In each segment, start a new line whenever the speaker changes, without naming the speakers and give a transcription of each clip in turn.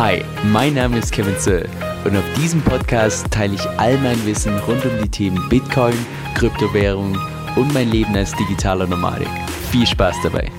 Hi, mein Name ist Kevin Zöll und auf diesem Podcast teile ich all mein Wissen rund um die Themen Bitcoin, Kryptowährung und mein Leben als digitaler Nomade. Viel Spaß dabei!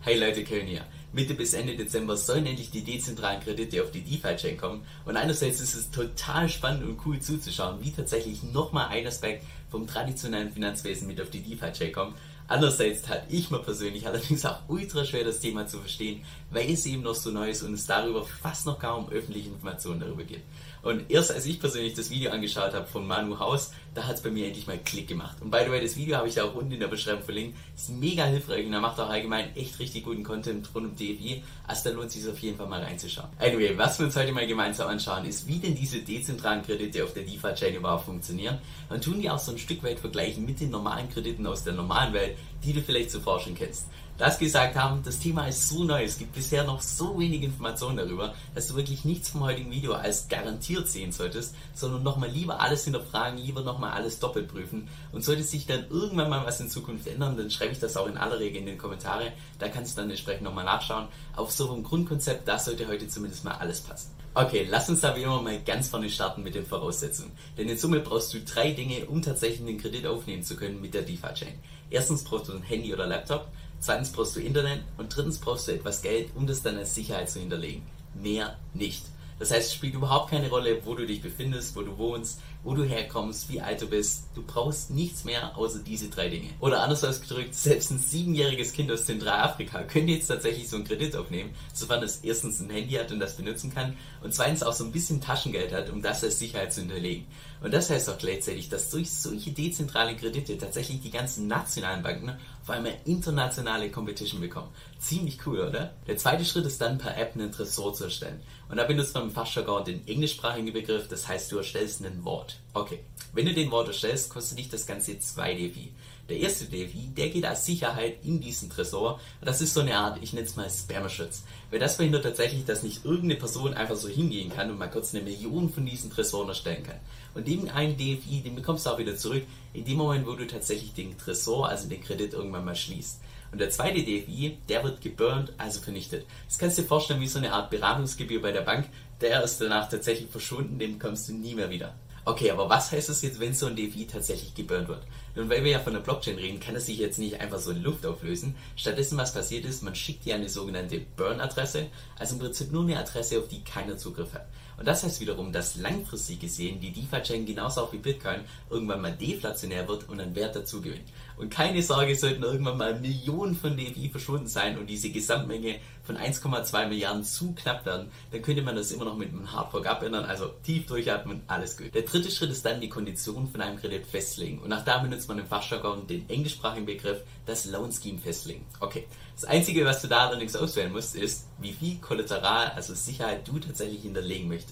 Hey Leute, Kevin hier. Mitte bis Ende Dezember sollen endlich die dezentralen Kredite auf die DeFi-Chain kommen. Und einerseits ist es total spannend und cool zuzuschauen, wie tatsächlich nochmal ein Aspekt vom traditionellen Finanzwesen mit auf die DeFi-Chain kommt. Andererseits tat ich mir persönlich allerdings auch ultra schwer, das Thema zu verstehen, weil es eben noch so neu ist und es darüber fast noch kaum öffentliche Informationen darüber gibt. Und erst als ich persönlich das Video angeschaut habe von Manu Haus, da hat es bei mir endlich mal Klick gemacht. Und by the way, das Video habe ich auch unten in der Beschreibung verlinkt. Ist mega hilfreich und er macht auch allgemein echt richtig guten Content rund um DFI. Also da lohnt sich auf jeden Fall mal reinzuschauen. Anyway, was wir uns heute mal gemeinsam anschauen, ist, wie denn diese dezentralen Kredite auf der DeFi-Chain überhaupt funktionieren. Und tun die auch so ein Stück weit vergleichen mit den normalen Krediten aus der normalen Welt, die du vielleicht zuvor schon kennst das gesagt haben, das Thema ist so neu, es gibt bisher noch so wenig Informationen darüber, dass du wirklich nichts vom heutigen Video als garantiert sehen solltest, sondern nochmal lieber alles hinterfragen, lieber nochmal alles doppelt prüfen. Und sollte sich dann irgendwann mal was in Zukunft ändern, dann schreibe ich das auch in aller Regel in den Kommentare, da kannst du dann entsprechend nochmal nachschauen. Auf so einem Grundkonzept, da sollte heute zumindest mal alles passen. Okay, lass uns da wie immer mal ganz vorne starten mit den Voraussetzungen. Denn in Summe brauchst du drei Dinge, um tatsächlich einen Kredit aufnehmen zu können mit der DeFi-Chain. Erstens brauchst du ein Handy oder Laptop. Zweitens brauchst du Internet und drittens brauchst du etwas Geld, um das dann als Sicherheit zu hinterlegen. Mehr nicht. Das heißt, es spielt überhaupt keine Rolle, wo du dich befindest, wo du wohnst, wo du herkommst, wie alt du bist. Du brauchst nichts mehr außer diese drei Dinge. Oder anders ausgedrückt, selbst ein siebenjähriges Kind aus Zentralafrika könnte jetzt tatsächlich so einen Kredit aufnehmen, sofern es erstens ein Handy hat und das benutzen kann und zweitens auch so ein bisschen Taschengeld hat, um das als Sicherheit zu hinterlegen. Und das heißt auch gleichzeitig, dass durch solche dezentrale Kredite tatsächlich die ganzen nationalen Banken vor allem eine internationale Competition bekommen. Ziemlich cool, oder? Der zweite Schritt ist dann per App einen Tresor zu erstellen. Und da benutzt man im Fachjargon den englischsprachigen Begriff, das heißt du erstellst ein Wort. Okay, wenn du den Wort erstellst, kostet dich das Ganze 2 DFI. Der erste DFI, der geht als Sicherheit in diesen Tresor. Das ist so eine Art, ich nenne es mal Spammerschutz. Weil das verhindert tatsächlich, dass nicht irgendeine Person einfach so hingehen kann und mal kurz eine Million von diesen Tresoren erstellen kann. Und den einen DFI, den bekommst du auch wieder zurück, in dem Moment, wo du tatsächlich den Tresor, also den Kredit irgendwann mal schließt. Und der zweite DFI, der wird geburnt, also vernichtet. Das kannst du dir vorstellen wie so eine Art Beratungsgebühr bei der Bank. Der ist danach tatsächlich verschwunden, den bekommst du nie mehr wieder. Okay, aber was heißt das jetzt, wenn so ein DFI tatsächlich geburnt wird? Nun, weil wir ja von der Blockchain reden, kann es sich jetzt nicht einfach so in Luft auflösen. Stattdessen, was passiert ist, man schickt dir eine sogenannte Burn-Adresse, also im Prinzip nur eine Adresse, auf die keiner Zugriff hat. Und das heißt wiederum, dass langfristig gesehen die DeFi-Chain genauso auch wie Bitcoin irgendwann mal deflationär wird und an Wert dazu gewinnt. Und keine Sorge, sollten irgendwann mal Millionen von DFI verschwunden sein und diese Gesamtmenge von 1,2 Milliarden zu knapp werden, dann könnte man das immer noch mit einem Hardfork abändern, also tief durchatmen, alles gut. Der dritte Schritt ist dann die Konditionen von einem Kredit festlegen. Und nach da benutzt man im Fachjargon den englischsprachigen Begriff das Loan Scheme festlegen. Okay, das Einzige, was du da allerdings auswählen musst, ist, wie viel Kollateral, also Sicherheit, du tatsächlich hinterlegen möchtest.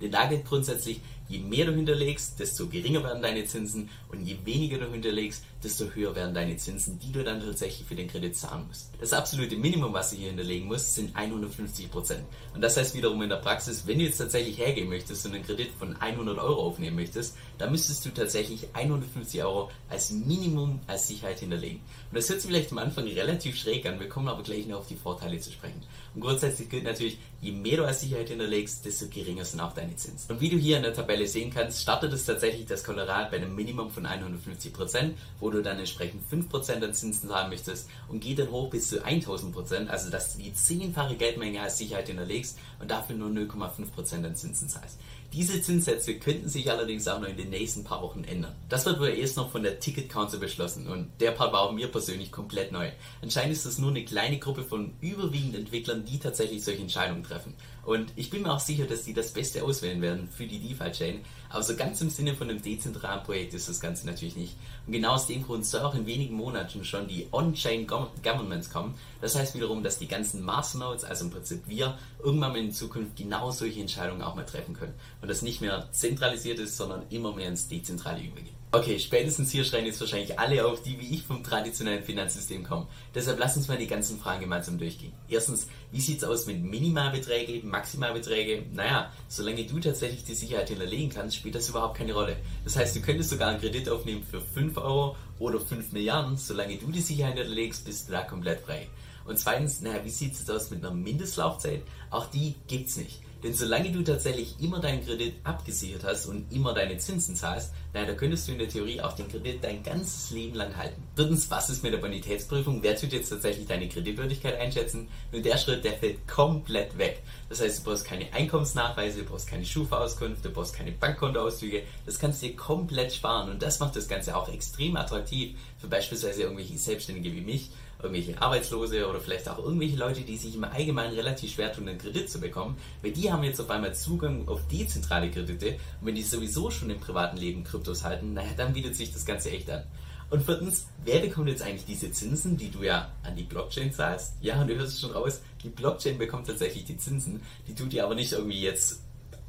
Denn da gilt grundsätzlich, je mehr du hinterlegst, desto geringer werden deine Zinsen und je weniger du hinterlegst, desto höher werden deine Zinsen, die du dann tatsächlich für den Kredit zahlen musst. Das absolute Minimum, was du hier hinterlegen musst, sind 150 Prozent. Und das heißt wiederum in der Praxis, wenn du jetzt tatsächlich hergehen möchtest und einen Kredit von 100 Euro aufnehmen möchtest, dann müsstest du tatsächlich 150 Euro als Minimum als Sicherheit hinterlegen. Und das hört sich vielleicht am Anfang relativ schräg an, wir kommen aber gleich noch auf die Vorteile zu sprechen. Und grundsätzlich gilt natürlich, je mehr du als Sicherheit hinterlegst, desto geringer sind auch deine Zinsen. Und wie du hier in der Tabelle sehen kannst, startet es tatsächlich das Kollateral bei einem Minimum von 150%, wo du dann entsprechend 5% an Zinsen zahlen möchtest und geht dann hoch bis zu 1000%, also dass du die zehnfache Geldmenge als Sicherheit hinterlegst und dafür nur 0,5% an Zinsen zahlst. Diese Zinssätze könnten sich allerdings auch noch in den nächsten paar Wochen ändern. Das wird wohl erst noch von der Ticket Council beschlossen und der Part war auch mir persönlich komplett neu. Anscheinend ist es nur eine kleine Gruppe von überwiegend Entwicklern, die tatsächlich solche Entscheidungen treffen. Und ich bin mir auch sicher, dass die das Beste auswählen werden für die DeFi-Chain. Aber so ganz im Sinne von einem dezentralen Projekt ist das Ganze natürlich nicht. Und genau aus dem Grund soll auch in wenigen Monaten schon die On-Chain Governments kommen. Das heißt wiederum, dass die ganzen Masternodes, also im Prinzip wir, irgendwann mal in Zukunft genau solche Entscheidungen auch mal treffen können. Und das nicht mehr zentralisiert ist, sondern immer mehr ins Dezentrale übergeht. Okay, spätestens hier schreien jetzt wahrscheinlich alle auf, die wie ich vom traditionellen Finanzsystem kommen. Deshalb lass uns mal die ganzen Fragen gemeinsam durchgehen. Erstens, wie sieht es aus mit Minimalbeträge, Maximalbeträge? Naja, solange du tatsächlich die Sicherheit hinterlegen kannst, spielt das überhaupt keine Rolle. Das heißt, du könntest sogar einen Kredit aufnehmen für 5 Euro oder 5 Milliarden. Solange du die Sicherheit hinterlegst, bist du da komplett frei. Und zweitens, naja, wie sieht es aus mit einer Mindestlaufzeit? Auch die gibt's nicht. Denn solange du tatsächlich immer deinen Kredit abgesichert hast und immer deine Zinsen zahlst, da könntest du in der Theorie auch den Kredit dein ganzes Leben lang halten. Drittens, was ist mit der Bonitätsprüfung? Wer tut jetzt tatsächlich deine Kreditwürdigkeit einschätzen? Nur der Schritt, der fällt komplett weg. Das heißt, du brauchst keine Einkommensnachweise, du brauchst keine Schufa-Auskunft, du brauchst keine Bankkontoauszüge. Das kannst du dir komplett sparen und das macht das Ganze auch extrem attraktiv für beispielsweise irgendwelche Selbstständige wie mich irgendwelche Arbeitslose oder vielleicht auch irgendwelche Leute, die sich im Allgemeinen relativ schwer tun, einen Kredit zu bekommen, weil die haben jetzt auf einmal Zugang auf dezentrale Kredite und wenn die sowieso schon im privaten Leben Kryptos halten, naja, dann bietet sich das Ganze echt an. Und viertens, wer bekommt jetzt eigentlich diese Zinsen, die du ja an die Blockchain zahlst? Ja, und du hörst es schon raus, die Blockchain bekommt tatsächlich die Zinsen, die tut dir aber nicht irgendwie jetzt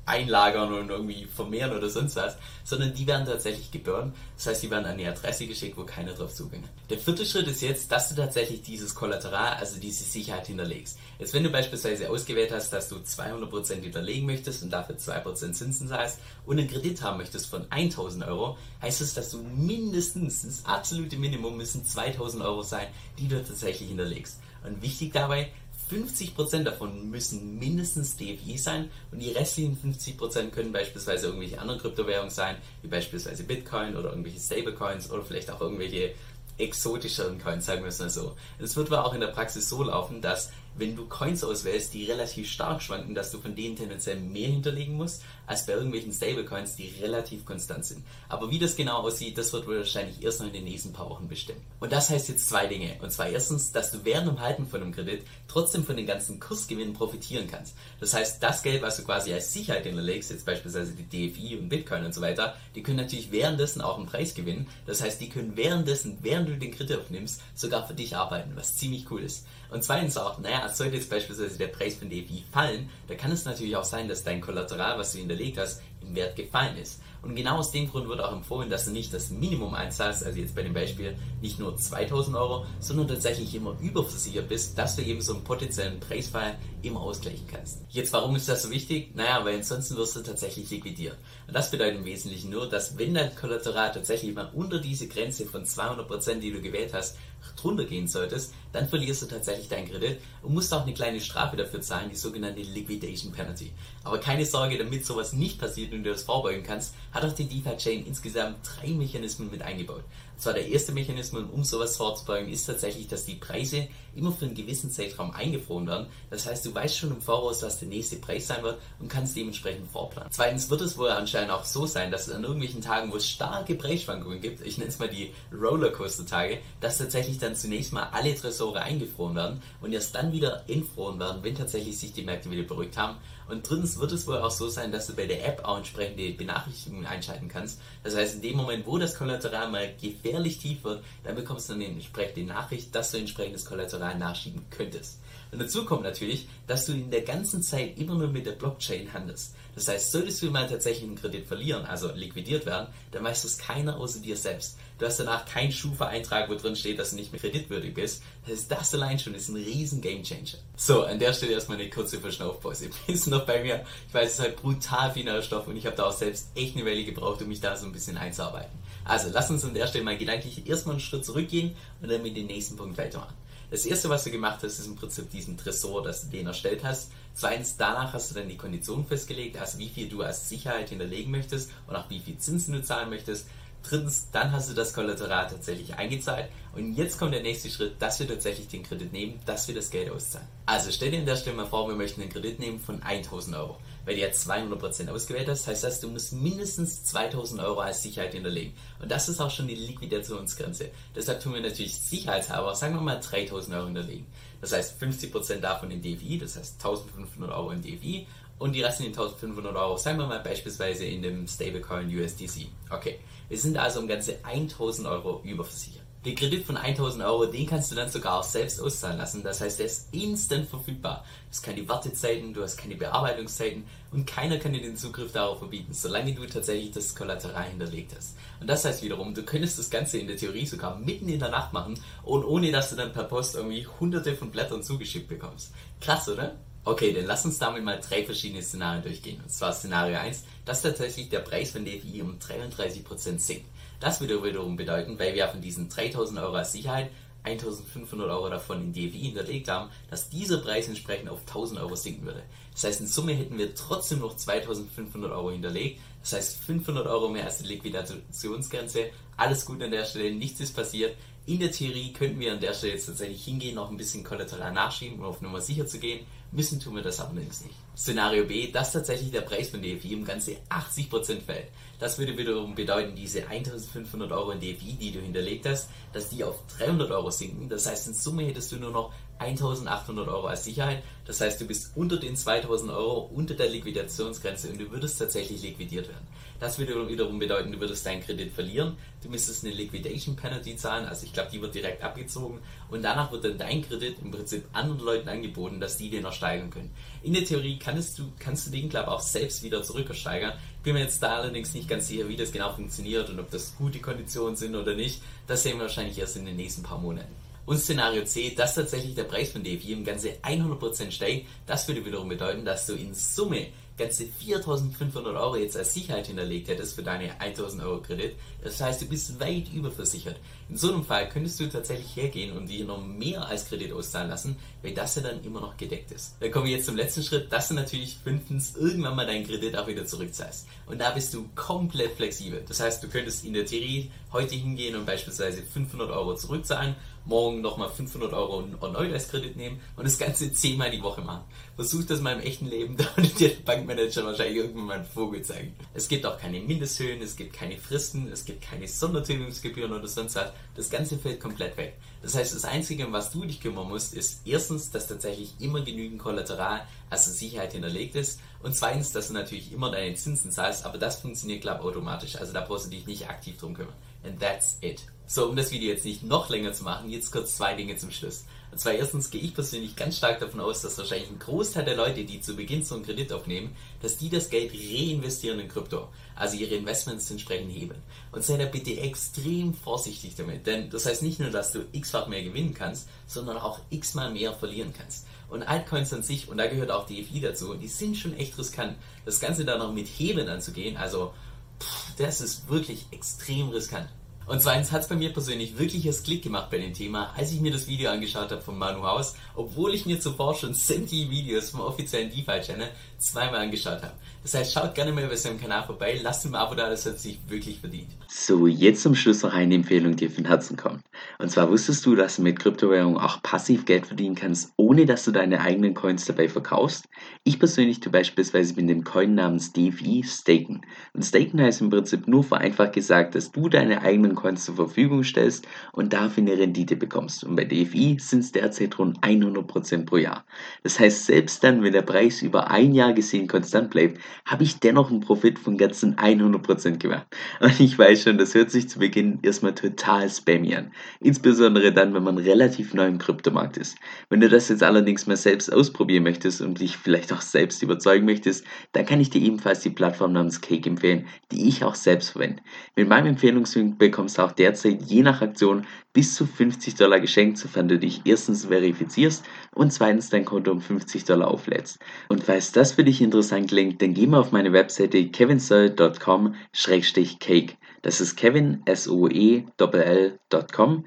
einlagern und irgendwie vermehren oder sonst was, sondern die werden tatsächlich geburnt. Das heißt, die werden an die Adresse geschickt, wo keiner drauf Zugang. Der vierte Schritt ist jetzt, dass du tatsächlich dieses Kollateral, also diese Sicherheit hinterlegst. Jetzt, wenn du beispielsweise ausgewählt hast, dass du 200% hinterlegen möchtest und dafür 2% Zinsen zahlst und einen Kredit haben möchtest von 1000 Euro, heißt es, dass du mindestens, das absolute Minimum müssen 2000 Euro sein, die du tatsächlich hinterlegst. Und wichtig dabei, 50% davon müssen mindestens DFI sein und die restlichen 50% können beispielsweise irgendwelche anderen Kryptowährungen sein, wie beispielsweise Bitcoin oder irgendwelche Stablecoins oder vielleicht auch irgendwelche exotischeren Coins, sagen wir es mal so. Es wird aber auch in der Praxis so laufen, dass wenn du Coins auswählst, die relativ stark schwanken, dass du von denen tendenziell mehr hinterlegen musst, als bei irgendwelchen Stablecoins, die relativ konstant sind. Aber wie das genau aussieht, das wird wahrscheinlich erst noch in den nächsten paar Wochen bestimmt. Und das heißt jetzt zwei Dinge. Und zwar erstens, dass du während dem Halten von einem Kredit trotzdem von den ganzen Kursgewinnen profitieren kannst. Das heißt, das Geld, was du quasi als Sicherheit hinterlegst, jetzt beispielsweise die DFI und Bitcoin und so weiter, die können natürlich währenddessen auch einen Preis gewinnen. Das heißt, die können währenddessen, während du den Kredit aufnimmst, sogar für dich arbeiten, was ziemlich cool ist. Und zweitens auch, naja, sollte jetzt beispielsweise der Preis von DFI fallen, da kann es natürlich auch sein, dass dein Kollateral, was du hinterlegt hast, im Wert gefallen ist. Und genau aus dem Grund wird auch empfohlen, dass du nicht das Minimum einzahlst, also jetzt bei dem Beispiel nicht nur 2000 Euro, sondern tatsächlich immer überversichert bist, dass du eben so einen potenziellen Preisfall immer ausgleichen kannst. Jetzt, warum ist das so wichtig? Naja, weil ansonsten wirst du tatsächlich liquidiert. Und das bedeutet im Wesentlichen nur, dass wenn dein Kollateral tatsächlich mal unter diese Grenze von 200%, die du gewählt hast, drunter gehen solltest, dann verlierst du tatsächlich deinen Kredit und musst auch eine kleine Strafe dafür zahlen, die sogenannte Liquidation Penalty. Aber keine Sorge, damit sowas nicht passiert und du das vorbeugen kannst, hat auch die DeFi-Chain insgesamt drei Mechanismen mit eingebaut. Zwar der erste Mechanismus, um sowas vorzubeugen, ist tatsächlich, dass die Preise immer für einen gewissen Zeitraum eingefroren werden. Das heißt, du weißt schon im Voraus, was der nächste Preis sein wird und kannst dementsprechend vorplanen. Zweitens wird es wohl anscheinend auch so sein, dass an irgendwelchen Tagen, wo es starke Preisschwankungen gibt, ich nenne es mal die Rollercoaster-Tage, dass tatsächlich dann zunächst mal alle Tresore eingefroren werden und erst dann wieder entfroren werden, wenn tatsächlich sich die Märkte wieder beruhigt haben. Und drittens wird es wohl auch so sein, dass du bei der App auch entsprechende Benachrichtigungen einschalten kannst. Das heißt, in dem Moment, wo das Kollateral mal gefährlich tief wird, dann bekommst du dann entsprechende Nachricht, dass du entsprechendes Kollateral nachschieben könntest. Und dazu kommt natürlich, dass du in der ganzen Zeit immer nur mit der Blockchain handelst. Das heißt, solltest du mal tatsächlich einen Kredit verlieren, also liquidiert werden, dann weiß das keiner außer dir selbst. Du hast danach keinen Schufa-Eintrag, wo drin steht, dass du nicht mehr kreditwürdig bist. Das heißt, das allein schon ist ein riesen Gamechanger. So, an der Stelle erstmal eine kurze Verschnaufpause. Bist noch bei mir? Ich weiß, es ist halt brutal finaler Stoff und ich habe da auch selbst echt eine Weile gebraucht, um mich da so ein bisschen einzuarbeiten. Also, lass uns an der Stelle mal gedanklich erstmal einen Schritt zurückgehen und dann mit dem nächsten Punkt weitermachen. Das erste, was du gemacht hast, ist im Prinzip diesen Tresor, dass du den erstellt hast. Zweitens, danach hast du dann die Konditionen festgelegt, also wie viel du als Sicherheit hinterlegen möchtest und auch wie viel Zinsen du zahlen möchtest. Drittens, dann hast du das Kollateral tatsächlich eingezahlt und jetzt kommt der nächste Schritt, dass wir tatsächlich den Kredit nehmen, dass wir das Geld auszahlen. Also stell dir an der Stelle mal vor, wir möchten einen Kredit nehmen von 1000 Euro. Weil du jetzt 200% ausgewählt hast, heißt das, du musst mindestens 2000 Euro als Sicherheit hinterlegen. Und das ist auch schon die Liquidationsgrenze. Deshalb tun wir natürlich sicherheitshalber, sagen wir mal 3000 Euro hinterlegen. Das heißt 50% davon in DFI, das heißt 1500 Euro in DFI und die restlichen 1500 Euro, sagen wir mal beispielsweise in dem Stablecoin USDC. Okay, wir sind also um ganze 1000 Euro überversichert. Den Kredit von 1000 Euro, den kannst du dann sogar auch selbst auszahlen lassen. Das heißt, der ist instant verfügbar. Du hast keine Wartezeiten, du hast keine Bearbeitungszeiten und keiner kann dir den Zugriff darauf verbieten, solange du tatsächlich das Kollateral hinterlegt hast. Und das heißt wiederum, du könntest das Ganze in der Theorie sogar mitten in der Nacht machen und ohne dass du dann per Post irgendwie hunderte von Blättern zugeschickt bekommst. Krass, oder? Okay, dann lass uns damit mal drei verschiedene Szenarien durchgehen. Und zwar Szenario 1, dass tatsächlich der Preis von DFI um 33% sinkt. Das würde wiederum bedeuten, weil wir von diesen 3000 Euro als Sicherheit 1500 Euro davon in DFI hinterlegt haben, dass dieser Preis entsprechend auf 1000 Euro sinken würde. Das heißt, in Summe hätten wir trotzdem noch 2500 Euro hinterlegt. Das heißt, 500 Euro mehr als die Liquidationsgrenze. Alles gut an der Stelle, nichts ist passiert. In der Theorie könnten wir an der Stelle jetzt tatsächlich hingehen, noch ein bisschen Kollateral nachschieben, um auf Nummer sicher zu gehen. Müssen tun wir das allerdings nicht. Szenario B, dass tatsächlich der Preis von DFI um ganze 80% fällt. Das würde wiederum bedeuten, diese 1500 Euro in DFI, die du hinterlegt hast, dass die auf 300 Euro sinken. Das heißt, in Summe hättest du nur noch 1800 Euro als Sicherheit. Das heißt, du bist unter den 2000 Euro, unter der Liquidationsgrenze und du würdest tatsächlich liquidiert werden. Das würde wiederum bedeuten, du würdest deinen Kredit verlieren. Du müsstest eine Liquidation Penalty zahlen, also ich glaube, die wird direkt abgezogen und danach wird dann dein Kredit im Prinzip anderen Leuten angeboten, dass die den noch steigern können. In der Theorie kannst du, kannst du den, ich, auch selbst wieder zurücksteigern. Bin mir jetzt da allerdings nicht ganz sicher, wie das genau funktioniert und ob das gute Konditionen sind oder nicht. Das sehen wir wahrscheinlich erst in den nächsten paar Monaten. Und Szenario C, dass tatsächlich der Preis von DFI im Ganze 100% steigt, das würde wiederum bedeuten, dass du in Summe ganze 4500 Euro jetzt als Sicherheit hinterlegt hättest für deine 1000 Euro Kredit. Das heißt, du bist weit überversichert. In so einem Fall könntest du tatsächlich hergehen und dir noch mehr als Kredit auszahlen lassen, weil das ja dann immer noch gedeckt ist. Dann kommen wir jetzt zum letzten Schritt, dass du natürlich fünftens irgendwann mal deinen Kredit auch wieder zurückzahlst. Und da bist du komplett flexibel. Das heißt, du könntest in der Theorie heute hingehen und beispielsweise 500 Euro zurückzahlen morgen nochmal 500 Euro erneut als Kredit nehmen und das Ganze zehnmal die Woche machen. Versuch das mal im echten Leben, da würde dir der Bankmanager wahrscheinlich irgendwann mal einen Vogel zeigen. Es gibt auch keine Mindesthöhen, es gibt keine Fristen, es gibt keine Sondertilgungsgebühren oder sonst was. Das Ganze fällt komplett weg. Das heißt, das Einzige, um was du dich kümmern musst, ist erstens, dass tatsächlich immer genügend Kollateral, also Sicherheit hinterlegt ist und zweitens, dass du natürlich immer deine Zinsen zahlst, aber das funktioniert, glaube ich, automatisch. Also da brauchst du dich nicht aktiv drum kümmern. And that's it. So, um das Video jetzt nicht noch länger zu machen, jetzt kurz zwei Dinge zum Schluss. Und zwar erstens gehe ich persönlich ganz stark davon aus, dass wahrscheinlich ein Großteil der Leute, die zu Beginn so einen Kredit aufnehmen, dass die das Geld reinvestieren in Krypto. Also ihre Investments entsprechend hebeln. Und sei da bitte extrem vorsichtig damit. Denn das heißt nicht nur, dass du x-fach mehr gewinnen kannst, sondern auch x-mal mehr verlieren kannst. Und Altcoins an sich, und da gehört auch DFI dazu, die sind schon echt riskant. Das Ganze dann noch mit Hebeln anzugehen, also pff, das ist wirklich extrem riskant. Und zweitens hat es bei mir persönlich wirklich erst Klick gemacht bei dem Thema, als ich mir das Video angeschaut habe von Manu Haus, obwohl ich mir zuvor schon sämtliche Videos vom offiziellen DeFi-Channel zweimal angeschaut habe. Das heißt, schaut gerne mal bei seinem Kanal vorbei, lasst ihm ein Abo da, das hat sich wirklich verdient.
So, jetzt zum Schluss noch eine Empfehlung, die von Herzen kommt. Und zwar wusstest du, dass du mit Kryptowährungen auch passiv Geld verdienen kannst, ohne dass du deine eigenen Coins dabei verkaufst? Ich persönlich tue beispielsweise mit dem Coin namens DFI staken. Und staken heißt im Prinzip nur vereinfacht gesagt, dass du deine eigenen Coins zur Verfügung stellst und dafür eine Rendite bekommst. Und bei DFI sind es derzeit rund 100% pro Jahr. Das heißt, selbst dann, wenn der Preis über ein Jahr gesehen konstant bleibt, habe ich dennoch einen Profit von ganzen 100% gemacht. Und ich weiß schon, das hört sich zu Beginn erstmal total spammy an. Insbesondere dann, wenn man relativ neu im Kryptomarkt ist. Wenn du das jetzt allerdings mal selbst ausprobieren möchtest und dich vielleicht auch selbst überzeugen möchtest, dann kann ich dir ebenfalls die Plattform namens Cake empfehlen, die ich auch selbst verwende. Mit meinem Empfehlungslink bekommst du auch derzeit je nach Aktion bis zu 50 Dollar geschenkt, sofern du dich erstens verifizierst und zweitens dein Konto um 50 Dollar auflädst. Und falls das für dich interessant klingt, dann geh mal auf meine Webseite kevinsoe.com-cake. Das ist kevin, S-O-E-L-L.com,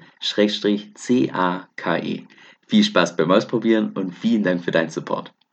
C-A-K-E. Viel Spaß beim Ausprobieren und vielen Dank für deinen Support.